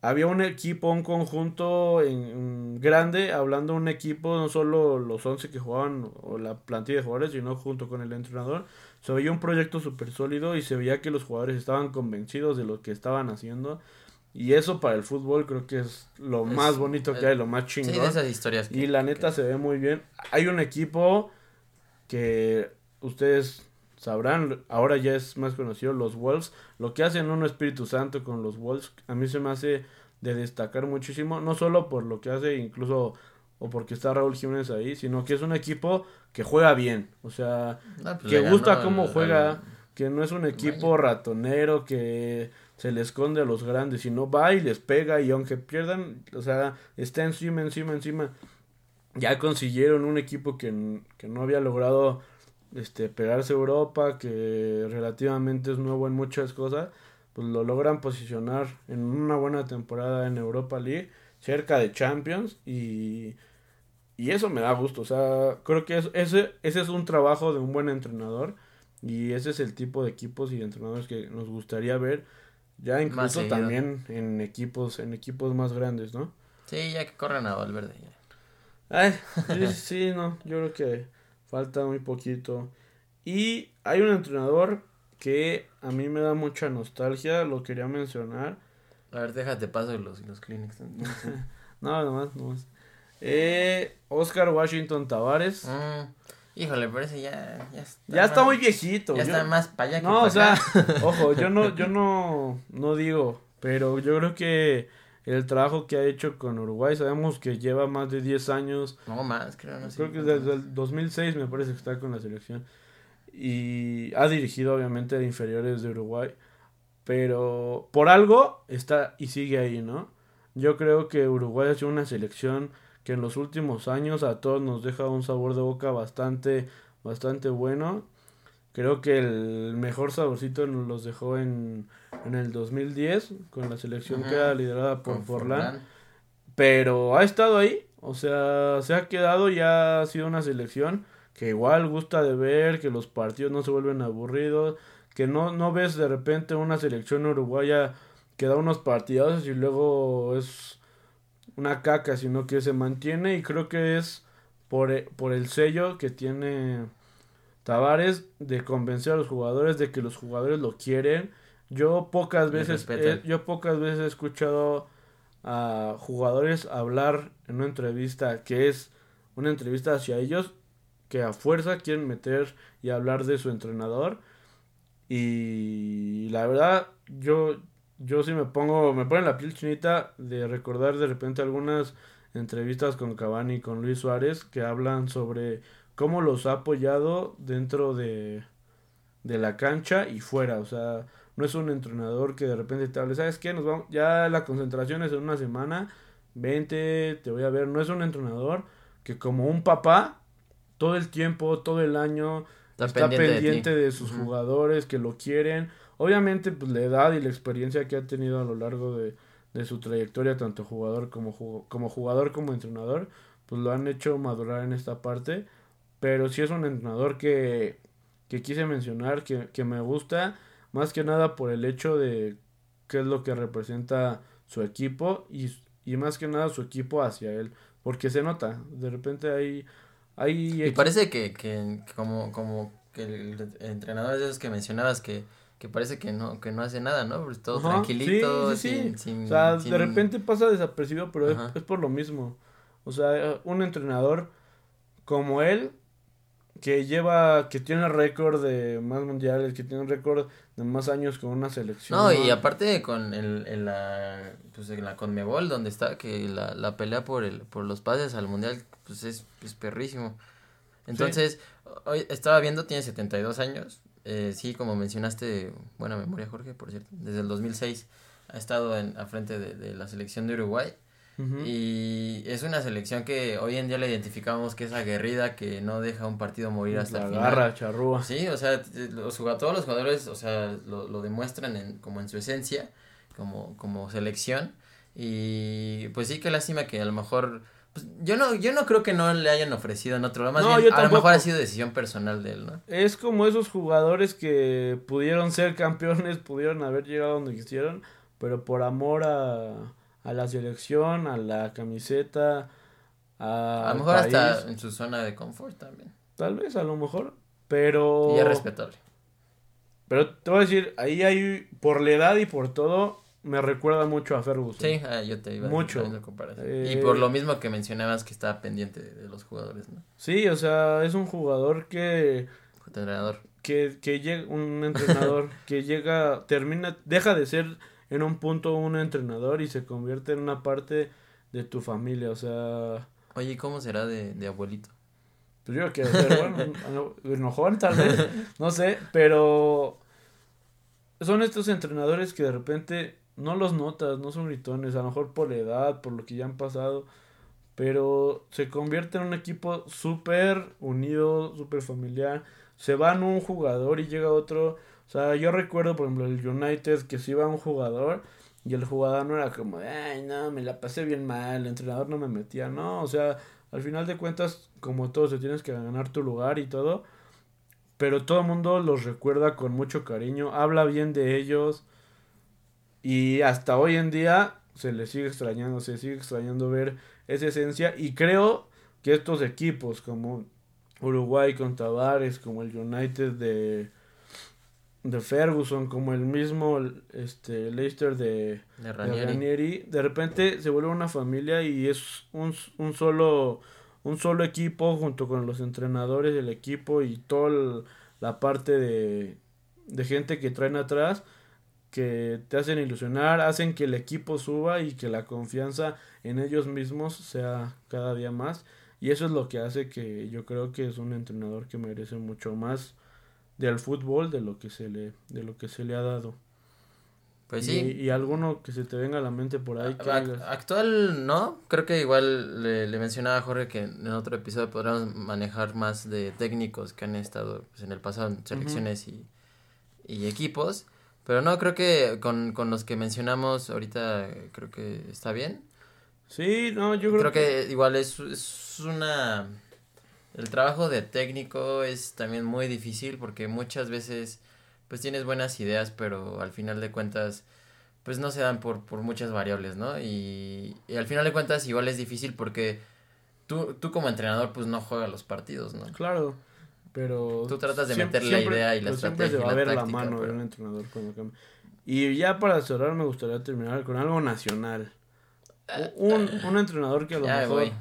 había un equipo, un conjunto en, en grande, hablando de un equipo, no solo los 11 que jugaban o la plantilla de jugadores, sino junto con el entrenador. Se veía un proyecto súper sólido y se veía que los jugadores estaban convencidos de lo que estaban haciendo. Y eso para el fútbol creo que es lo Es- más bonito que hay, lo más Sí, chingón. de esas historias. que- Y la neta que- se ve muy bien. Hay un equipo que ustedes sabrán, ahora ya es más conocido, los Wolves. Lo que hacen un Espíritu Santo con los Wolves, a mí se me hace de destacar muchísimo. No solo por lo que hace, incluso o porque está Raúl Jiménez ahí, sino que es un equipo que juega bien. O sea, No, pues que gusta ganó cómo juega, que no es un equipo ratonero que se le esconde a los grandes, sino va y les pega y aunque pierdan, o sea, está encima, encima, encima. Ya consiguieron un equipo que, que no había logrado este, pegarse a Europa, que relativamente es nuevo en muchas cosas, pues lo logran posicionar en una buena temporada en Europa League, cerca de Champions, y, y eso me da gusto. O sea, creo que es- ese, ese es un trabajo de un buen entrenador, y ese es el tipo de equipos y de entrenadores que nos gustaría ver, ya incluso también en equipos, en equipos más grandes, ¿no? Sí, ya que corran a Valverde. ya. Ay, sí, sí, no, yo creo que falta muy poquito. Y hay un entrenador que a mí me da mucha nostalgia, lo quería mencionar. A ver, déjate paso los, los Kleenex. No, nomás, nomás. Eh, Oscar Washington Tavares. Mm, híjole, parece ya. Ya está, Ya está más- muy viejito. Ya yo- está más para allá que No, o sea, acá. ojo, yo no, yo no, no digo, pero yo creo que el trabajo que ha hecho con Uruguay, sabemos que lleva más de 10 años No más, creo, no. Creo que desde el 2006 me parece que está con la selección. Y ha dirigido obviamente a inferiores de Uruguay. Pero por algo está y sigue ahí, ¿no? Yo creo que Uruguay ha sido una selección que en los últimos años a todos nos deja un sabor de boca bastante, bastante bueno. Creo que el mejor saborcito nos los dejó en, en el 2010 con la selección que era liderada por Forlán Forlán. pero ha estado ahí, o sea, se ha quedado y ha sido una selección que igual gusta de ver, que los partidos no se vuelven aburridos, que no, no ves de repente una selección uruguaya que da unos partidazos y luego es una caca, sino que se mantiene y creo que es por, por el sello que tiene Tavares de convencer a los jugadores de que los jugadores lo quieren. Yo pocas veces, yo pocas veces he escuchado a jugadores hablar en una entrevista que es una entrevista hacia ellos que a fuerza quieren meter y hablar de su entrenador. Y la verdad yo yo sí me pongo me pone la piel chinita de recordar de repente algunas entrevistas con Cavani y con Luis Suárez que hablan sobre cómo los ha apoyado dentro de de la cancha y fuera, o sea, no es un entrenador que de repente te hable, ¿sabes qué? Nos vamos, ya la concentración es en una semana, vente, te voy a ver, no es un entrenador que como un papá, todo el tiempo, todo el año, Está, está pendiente, pendiente, de, sus jugadores, que lo quieren. Obviamente, pues la edad y la experiencia que ha tenido a lo largo de, de su trayectoria, tanto jugador como, como jugador como entrenador, pues lo han hecho madurar en esta parte. Pero sí es un entrenador que, que quise mencionar, que, que me gusta, más que nada por el hecho de qué es lo que representa su equipo y, y más que nada su equipo hacia él. Porque se nota, de repente hay... hay Y parece que, que como, como que el entrenador de esos que mencionabas que, que parece que no, que no hace nada, ¿no? Pues todo Ajá, tranquilito, sí, sí, sí. sin, sin- O sea, sin- de repente pasa desapercibido, pero es por lo mismo. O sea, un entrenador como él, que lleva, que tiene récord de más mundiales, que tiene récord de más años con una selección. No, y aparte con el, en la, pues en la Conmebol, donde está, que la, la pelea por el, por los pases al mundial, pues es, es perrísimo. Entonces, hoy estaba viendo, tiene 72 años, eh, sí, como mencionaste, buena memoria Jorge, por cierto, desde el 2006 ha estado en, a frente de, de la selección de Uruguay. Y es una selección que hoy en día la identificamos que es aguerrida, que no deja un partido morir hasta la el final. garra, charrúa. Sí, o sea, los todos los jugadores, o sea, lo, lo demuestran en, como en su esencia, como, como selección. Y pues sí, qué lástima que a lo mejor, pues, yo no, yo no creo que no le hayan ofrecido en otro lado, más No, bien, yo a lo mejor ha sido decisión personal de él, ¿no? Es como esos jugadores que pudieron ser campeones, pudieron haber llegado donde quisieron, pero por amor a, a la selección, a la camiseta, a, A lo mejor hasta país, en su zona de confort también. tal vez, a lo mejor, pero... Y es respetable. Pero te voy a decir, ahí hay, por la edad y por todo, me recuerda mucho a Ferguson. Sí, ah, yo te iba a Mucho. la comparación. Eh, Y por lo mismo que mencionabas que estaba pendiente de, de los jugadores, ¿no? Sí, o sea, es un jugador que, Entrenador. que, que llega, un entrenador que llega, termina, deja de ser en un punto un entrenador y se convierte en una parte de tu familia, o sea, Oye, ¿y ¿cómo será de, de abuelito? pues yo ser, bueno, enojón tal vez, no sé, pero son estos entrenadores que de repente no los notas, no son gritones, a lo mejor por la edad, por lo que ya han pasado, pero se convierte en un equipo súper unido, súper familiar. Se van un jugador y llega otro. O sea, yo recuerdo, por ejemplo, el United que se iba un jugador y el jugador no era como, ay, no, me la pasé bien mal, el entrenador no me metía, no, o sea, al final de cuentas, como todos, te tienes que ganar tu lugar y todo, pero todo el mundo los recuerda con mucho cariño, habla bien de ellos y hasta hoy en día se les sigue extrañando, se sigue extrañando ver esa esencia y creo que estos equipos como Uruguay con Tavares, como el United de de Ferguson, como el mismo este Leicester de, De. Ranieri, de repente se vuelve una familia y es un, un solo un solo equipo junto con los entrenadores del equipo y toda la parte de, de gente que traen atrás que te hacen ilusionar, hacen que el equipo suba y que la confianza en ellos mismos sea cada día más y eso es lo que hace que yo creo que es un entrenador que merece mucho más del fútbol de lo que se le de lo que se le ha dado. Pues Y, sí. y alguno que se te venga a la mente por ahí que Actual no, creo que igual le, le mencionaba a Jorge que en otro episodio podríamos manejar más de técnicos que han estado pues, en el pasado en selecciones y, y equipos, pero no, creo que con, con los que mencionamos ahorita creo que está bien. Sí, no, yo creo, Creo que igual es, es una... El trabajo de técnico es también muy difícil porque muchas veces pues tienes buenas ideas, pero al final de cuentas pues no se dan por, por muchas variables, ¿no? Y, y al final de cuentas igual es difícil porque tú, tú como entrenador pues no juegas los partidos, ¿no? Claro, pero Tú tratas de meter la idea y la siempre se estrategia y va a la ver la táctica, mano de un entrenador cuando cambia. Y ya para cerrar me gustaría terminar con algo nacional. U- Un, un entrenador que a lo Ya, mejor.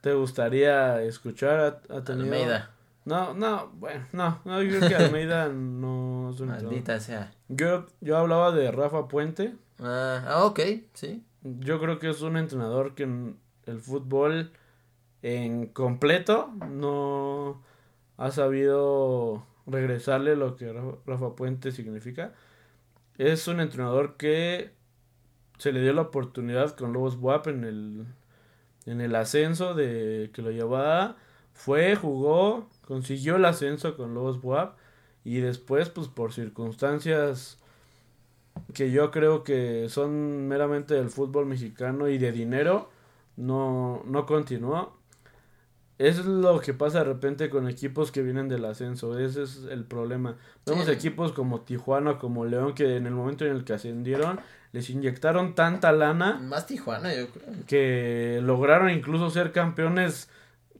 Te gustaría escuchar ha, ha tenido Almeida, No, no, bueno, no, no, yo creo que Almeida no es un entrenador. maldita sea. Yo, yo hablaba de Rafa Puente. Ah, ah, ok, sí. Yo creo que es un entrenador que en el fútbol en completo no ha sabido regresarle lo que Rafa, Rafa Puente significa. Es un entrenador que se le dio la oportunidad con Lobos Buap en el, en el ascenso de que lo llevaba. Fue, jugó, consiguió el ascenso con Lobos Buap y después pues por circunstancias que yo creo que son meramente del fútbol mexicano y de dinero, no, no continuó. Eso es lo que pasa de repente con equipos que vienen del ascenso, ese es el problema. Vemos Sí. equipos como Tijuana, como León, que en el momento en el que ascendieron, les inyectaron tanta lana Más Tijuana, yo creo. que lograron incluso ser campeones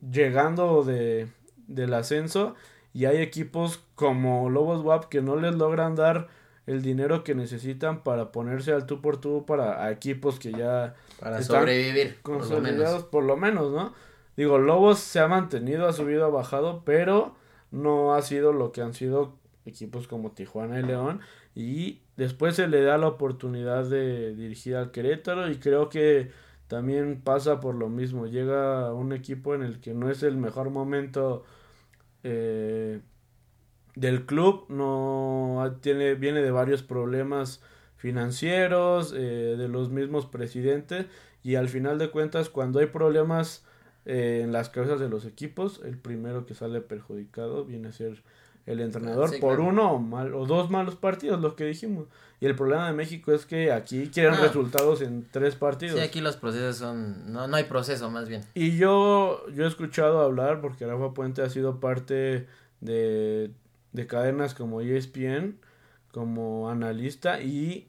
llegando de, del ascenso y hay equipos como Lobos WAP que no les logran dar el dinero que necesitan para ponerse al tú por tú para equipos que ya Para Están sobrevivir, por lo consolidados menos. por lo menos, ¿no? Digo, Lobos se ha mantenido, ha subido, ha bajado, pero no ha sido lo que han sido equipos como Tijuana y León. Y después se le da la oportunidad de dirigir al Querétaro y creo que también pasa por lo mismo, llega un equipo en el que no es el mejor momento eh, del club, no tiene, viene de varios problemas financieros, eh, de los mismos presidentes y al final de cuentas cuando hay problemas eh, en las cabezas de los equipos, el primero que sale perjudicado viene a ser el entrenador Sí, por claro. uno o, mal, o dos malos partidos, lo que dijimos. Y el problema de México es que aquí quieren No. resultados en tres partidos. Sí, aquí los procesos son... No, no hay proceso, más bien. Y yo, yo he escuchado hablar, porque Rafa Puente ha sido parte de, de cadenas como ESPN, como analista, y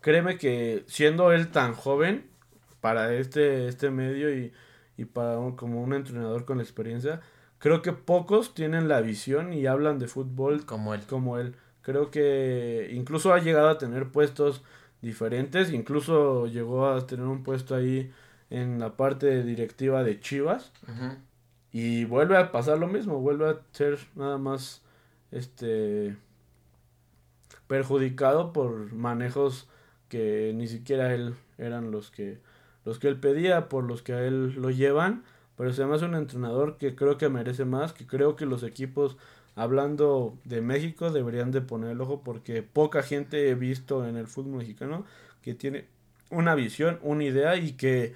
créeme que siendo él tan joven para este, este medio y, y para un- como un entrenador con experiencia, creo que pocos tienen la visión y hablan de fútbol Como él. como él. Creo que incluso ha llegado a tener puestos diferentes, incluso llegó a tener un puesto ahí en la parte directiva de Chivas y vuelve a pasar lo mismo, vuelve a ser nada más este perjudicado por manejos que ni siquiera él eran los que los que él pedía, por los que a él lo llevan, pero se me hace un entrenador que creo que merece más, que creo que los equipos hablando de México deberían de poner el ojo porque poca gente he visto en el fútbol mexicano que tiene una visión, una idea y que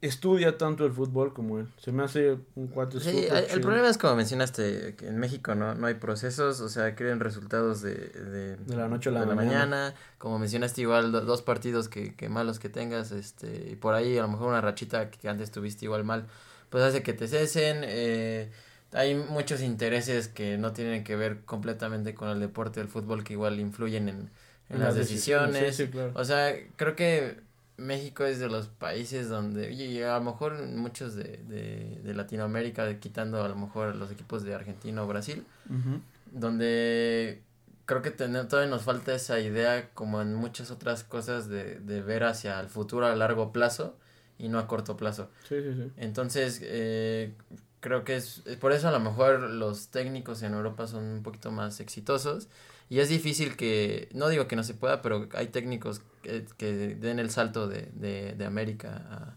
estudia tanto el fútbol como él. Se me hace un cuate Sí, súper el- problema es como mencionaste, que en México no, no hay procesos, o sea, quieren resultados de, de, De la noche a la de mañana. Como mencionaste igual, do- dos partidos que, que malos que tengas, este, y por ahí a lo mejor una rachita que antes tuviste igual mal, pues hace que te cesen. eh, hay muchos intereses que no tienen que ver completamente con el deporte del fútbol que igual influyen en, en las, decisiones. Sí, sí, claro. O sea, creo que México es de los países donde, y a lo mejor muchos de, de, de Latinoamérica, quitando a lo mejor los equipos de Argentina o Brasil, donde creo que tener, todavía nos falta esa idea, como en muchas otras cosas, de, de ver hacia el futuro a largo plazo y no a corto plazo. Sí, sí, sí. Entonces, eh, creo que es, es por eso a lo mejor los técnicos en Europa son un poquito más exitosos y es difícil que, no digo que no se pueda, pero hay técnicos que, den el salto de, de, de América a,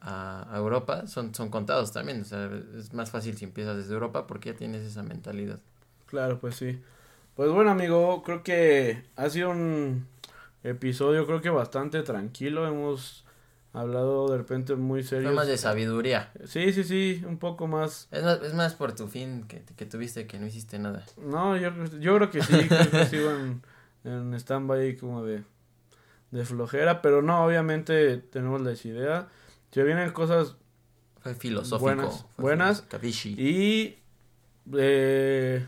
a, a Europa, son, son contados también, o sea, es más fácil si empiezas desde Europa porque ya tienes esa mentalidad. Claro, pues sí. Pues bueno, amigo, creo que ha sido un episodio, creo que bastante tranquilo. Hemos hablado de repente muy serio. Fue más de sabiduría. Sí, sí, sí, un poco más. Es más, es más por tu fin que, que tuviste que no hiciste nada. No, yo, yo creo que sí, creo que sigo en, en stand-by como de, de flojera, pero no, obviamente tenemos la idea. Se vienen cosas Fue filosófico. Buenas, fue buenas. Y eh,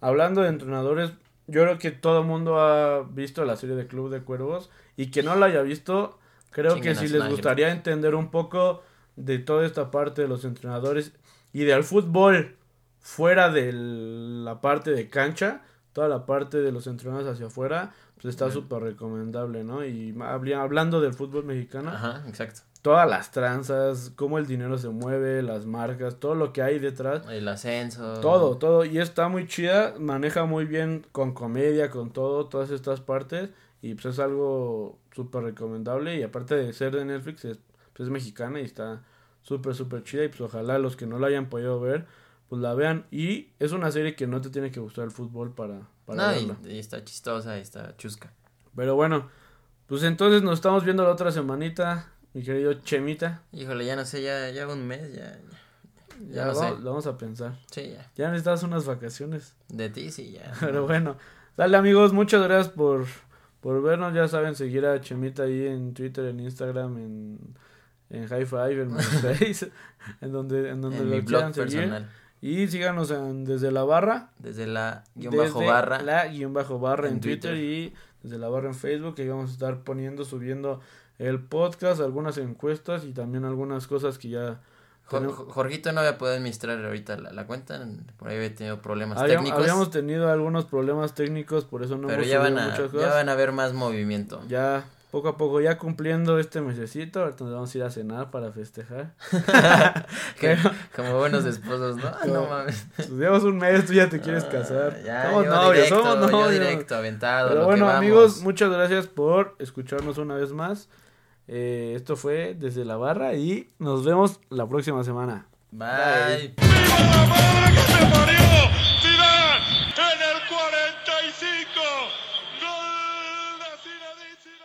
hablando de entrenadores, yo creo que todo el mundo ha visto la serie de Club de Cuervos y que no la haya visto, creo que si les gustaría entender un poco de toda esta parte de los entrenadores y del fútbol fuera de la parte de cancha, toda la parte de los entrenadores hacia afuera, pues está súper recomendable, ¿no? Y hablando del fútbol mexicano, Ajá, exacto. todas las tranzas, cómo el dinero se mueve, las marcas, todo lo que hay detrás, El ascenso. todo, todo. Y está muy chida, maneja muy bien con comedia, con todo, todas estas partes. Y pues es algo súper recomendable. Y aparte de ser de Netflix, es, pues es mexicana y está súper, súper chida. Y pues ojalá los que no la hayan podido ver, pues la vean. Y es una serie que no te tiene que gustar el fútbol para, para No, verla. y, y está chistosa y está chusca. Pero bueno, pues entonces nos estamos viendo la otra semanita, mi querido Chemita. Híjole, ya no sé, ya, ya un mes, ya. Ya, Ya, no vamos, sé. lo vamos a pensar. Sí, ya. Ya necesitas unas vacaciones. De ti sí, ya. Pero bueno, dale amigos, muchas gracias por, por vernos. Ya saben, seguir a Chemita ahí en Twitter, en Instagram, en, en High Five, en MySpace, en donde, en donde en lo mi blog personal. Y síganos en, desde la barra. Desde la guion bajo barra. La guion bajo barra en, en Twitter. Twitter. y desde la barra en Facebook. Ahí vamos a estar poniendo, subiendo el podcast, algunas encuestas y también algunas cosas que ya... Jorgito no había podido administrar ahorita la, la cuenta. Por ahí había tenido problemas Habíamos, técnicos. habíamos tenido algunos problemas técnicos, por eso no pero hemos ya van, a, muchas ya cosas. van a ver más movimiento. Ya poco a poco, ya cumpliendo este mesecito, ahorita nos vamos a ir a cenar para festejar. Pero- como buenos esposos, ¿no? Ah, no mames. Pues llevamos un mes, tú ya te quieres casar. Ah, Ya, somos novios, directo, somos yo novios. directo, aventado. Pero lo bueno, que vamos. amigos, muchas gracias por escucharnos una vez más. Eh, esto fue desde la barra y nos vemos la próxima semana. Bye. ¡Viva